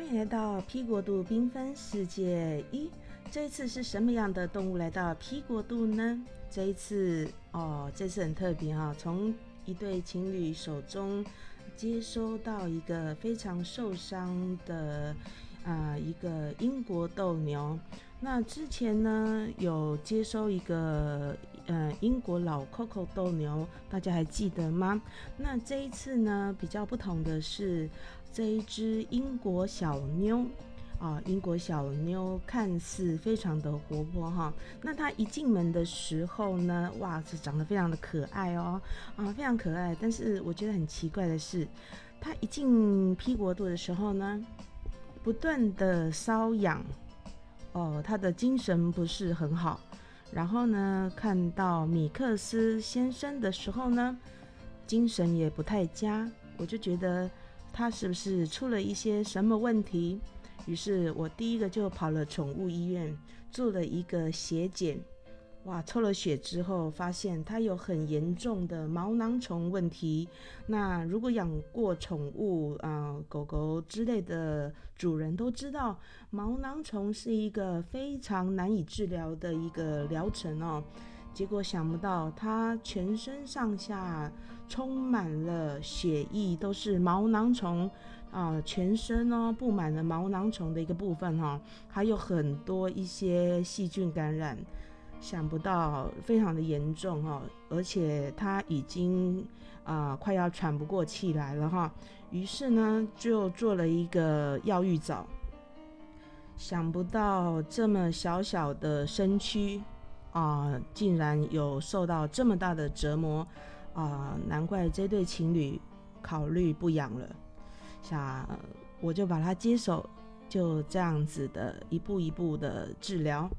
欢迎来到 P 国度缤纷世界一。这一次是什么样的动物来到 P 国度呢？这一次哦，这次很特别哈，从一对情侣手中接收到一个非常受伤的啊一个英国斗牛。那之前呢，有接收一个呃英国老 Coco 斗牛，大家还记得吗？那这一次呢，比较不同的是这一只英国小妞啊，英国小妞看似非常的活泼哈。那它一进门的时候呢，哇，是长得非常的可爱哦，啊，非常可爱。但是我觉得很奇怪的是，它一进 P 国度的时候呢，不断的瘙痒。哦，他的精神不是很好。然后呢，看到米克斯先生的时候呢，精神也不太佳。我就觉得他是不是出了一些什么问题？于是我第一个就跑了宠物医院，做了一个血检。哇，抽了血之后发现它有很严重的毛囊虫问题。那如果养过宠物啊，狗狗之类的主人都知道，毛囊虫是一个非常难以治疗的一个疗程哦。结果想不到它全身上下充满了血液，都是毛囊虫啊，全身哦布满了毛囊虫的一个部分哈，还有很多一些细菌感染。想不到非常的严重哈，而且他已经啊快要喘不过气来了哈，于是呢就做了一个药浴澡。想不到这么小小的身躯啊，竟然有受到这么大的折磨啊！难怪这对情侣考虑不养了。想我就把它接手，就这样子的一步一步的治疗。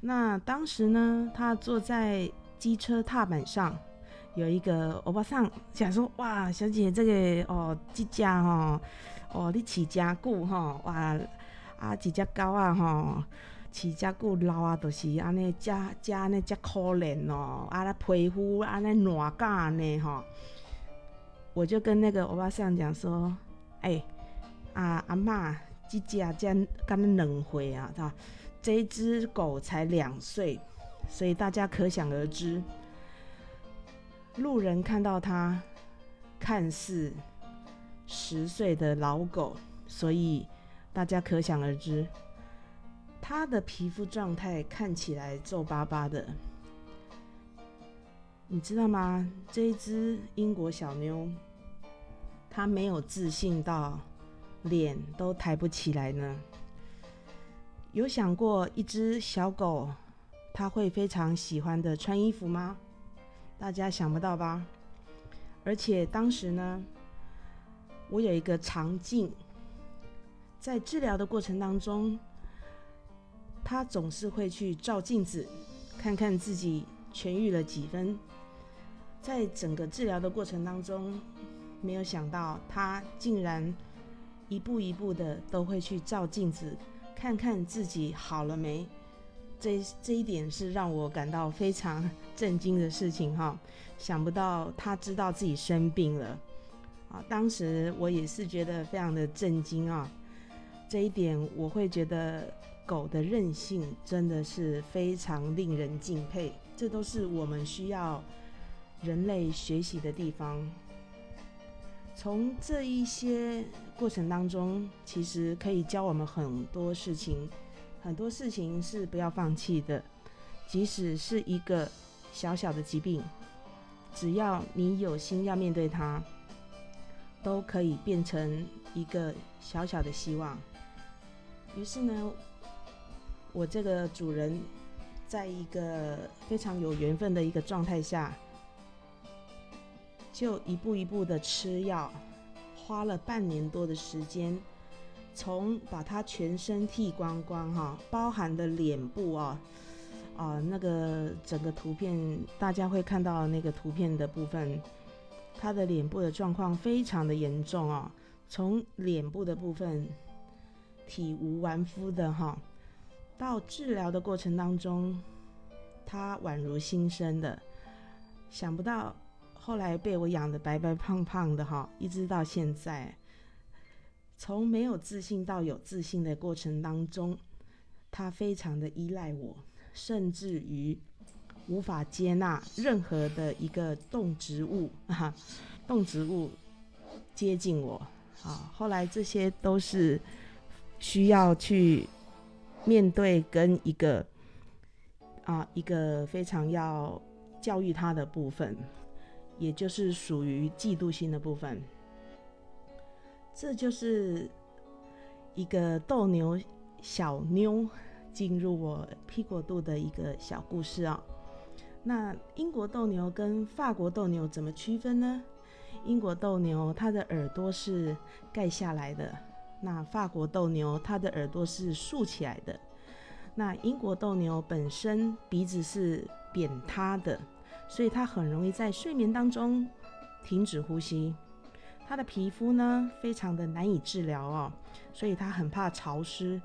那当时呢，他坐在机车踏板上，有一个欧巴桑想说：“哇，小姐，这个哦，这家哈，哦，你起家固哈，哇，啊，几只狗啊哈，饲遮久老啊，都是安尼，加加安尼，加可怜哦，啊，那皮肤安尼软干呢哈。”我就跟那个欧巴桑讲说：“哎，啊阿妈，这只啊，这刚两岁啊，”这只狗才两岁，所以大家可想而知，路人看到它看似十岁的老狗，所以大家可想而知，他的皮肤状态看起来皱巴巴的。你知道吗？这一只英国小妞，它没有自信到脸都抬不起来呢。有想过一只小狗，它会非常喜欢的穿衣服吗？大家想不到吧？而且当时呢，我有一个肠镜，在治疗的过程当中，他总是会去照镜子，看看自己痊愈了几分。在整个治疗的过程当中，没有想到他竟然一步一步的都会去照镜子。看看自己好了没，这这一点是让我感到非常震惊的事情哈。想不到他知道自己生病了啊！当时我也是觉得非常的震惊啊。这一点我会觉得狗的韧性真的是非常令人敬佩，这都是我们需要人类学习的地方。从这一些过程当中，其实可以教我们很多事情，很多事情是不要放弃的。即使是一个小小的疾病，只要你有心要面对它，都可以变成一个小小的希望。于是呢，我这个主人，在一个非常有缘分的一个状态下。就一步一步的吃药，花了半年多的时间，从把它全身剃光光哈，包含的脸部啊，啊那个整个图片大家会看到那个图片的部分，他的脸部的状况非常的严重啊，从脸部的部分体无完肤的哈，到治疗的过程当中，他宛如新生的，想不到。后来被我养的白白胖胖的哈，一直到现在，从没有自信到有自信的过程当中，他非常的依赖我，甚至于无法接纳任何的一个动植物啊，动植物接近我啊。后来这些都是需要去面对跟一个啊一个非常要教育他的部分，也就是属于嫉妒心的部分。这就是一个斗牛小妞进入我披果度的一个小故事啊。那英国斗牛跟法国斗牛怎么区分呢？英国斗牛它的耳朵是盖下来的，那法国斗牛它的耳朵是竖起来的。那英国斗牛本身鼻子是扁塌的，所以它很容易在睡眠当中停止呼吸。它的皮肤呢，非常的难以治疗哦，所以它很怕潮湿，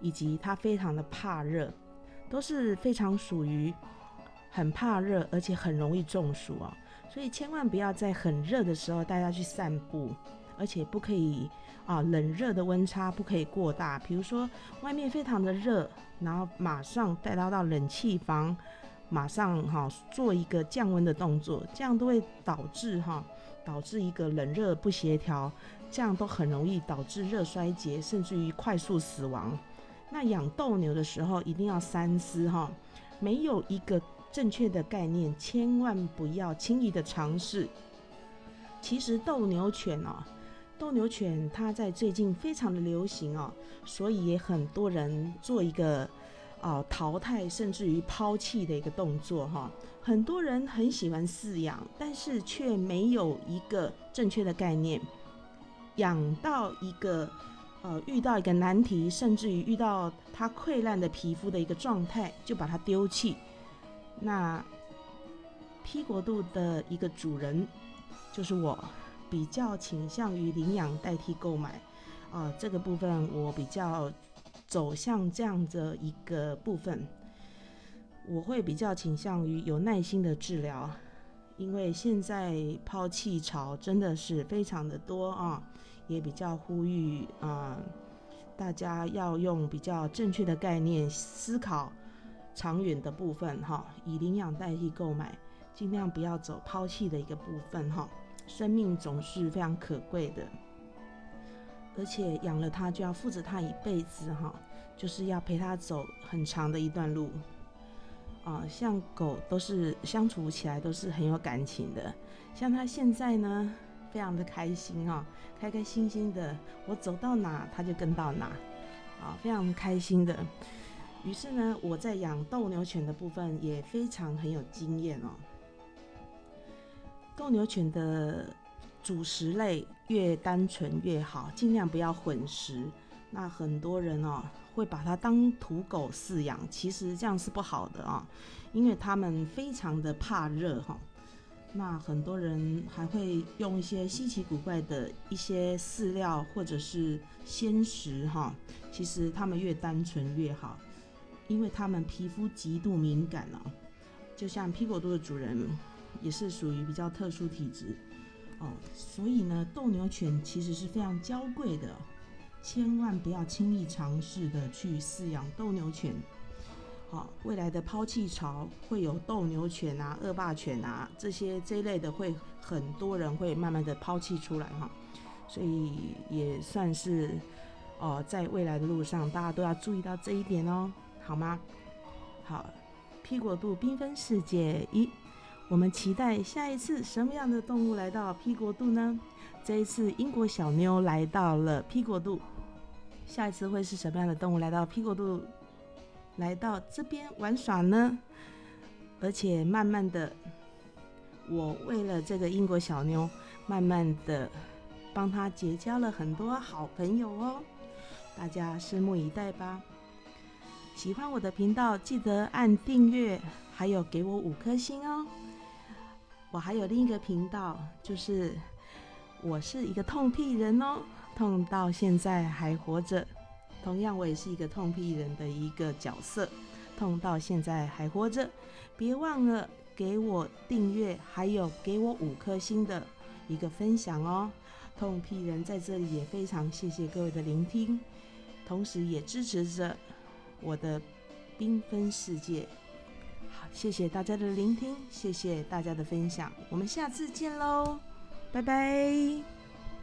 以及它非常的怕热，都是非常属于很怕热，而且很容易中暑哦。所以千万不要在很热的时候带它去散步，而且不可以啊，冷热的温差不可以过大。比如说外面非常的热，然后马上带它到冷气房，马上哈做一个降温的动作，这样都会导致哈。导致一个冷热不协调，这样都很容易导致热衰竭，甚至于快速死亡。那养斗牛的时候一定要三思哈，没有一个正确的概念，千万不要轻易的尝试。其实斗牛犬哦，斗牛犬它在最近非常的流行哦，所以也很多人做一个哦淘汰甚至于抛弃的一个动作哈。很多人很喜欢饲养，但是却没有一个正确的概念。养到一个呃遇到一个难题，甚至于遇到它溃烂的皮肤的一个状态，就把它丢弃。那 P 国度的一个主人就是我，比较倾向于领养代替购买。啊，这个部分我比较走向这样的一个部分。我会比较倾向于有耐心的治疗，因为现在抛弃潮真的是非常的多啊，也比较呼吁啊，大家要用比较正确的概念思考长远的部分哈，以领养代替购买，尽量不要走抛弃的一个部分哈，生命总是非常可贵的，而且养了它就要负责它一辈子哈，就是要陪它走很长的一段路。啊，像狗都是相处起来都是很有感情的，像它现在呢，非常的开心啊，开开心心的，我走到哪它就跟到哪，啊，非常开心的。于是呢，我在养斗牛犬的部分也非常很有经验哦。斗牛犬的主食类越单纯越好，尽量不要混食。那很多人哦。会把它当土狗饲养，其实这样是不好的啊，因为它们非常的怕热哈。那很多人还会用一些稀奇古怪的一些饲料或者是鲜食哈，其实它们越单纯越好，因为它们皮肤极度敏感哦。就像皮果多的主人也是属于比较特殊体质哦，所以呢，斗牛犬其实是非常娇贵的。千万不要轻易尝试的去饲养斗牛犬，好，未来的抛弃潮会有斗牛犬啊、恶霸犬啊这些这一类的，会很多人会慢慢的抛弃出来哈，所以也算是哦，在未来的路上，大家都要注意到这一点哦，好吗？好，P 国度缤纷世界一，我们期待下一次什么样的动物来到 P 国度呢？这一次英国小妞来到了 P 国度。下一次会是什么样的动物来到 P 国度，来到这边玩耍呢？而且慢慢的，我为了这个英国小妞，慢慢的帮她结交了很多好朋友哦。大家拭目以待吧。喜欢我的频道，记得按订阅，还有给我五颗星哦。我还有另一个频道，就是我是一个痛屁人哦。痛到现在还活着，同样我也是一个痛屁人的一个角色。痛到现在还活着，别忘了给我订阅，还有给我五颗星的一个分享哦。痛批人在这里也非常谢谢各位的聆听，同时也支持着我的缤纷世界。好，谢谢大家的聆听，谢谢大家的分享，我们下次见喽，拜拜。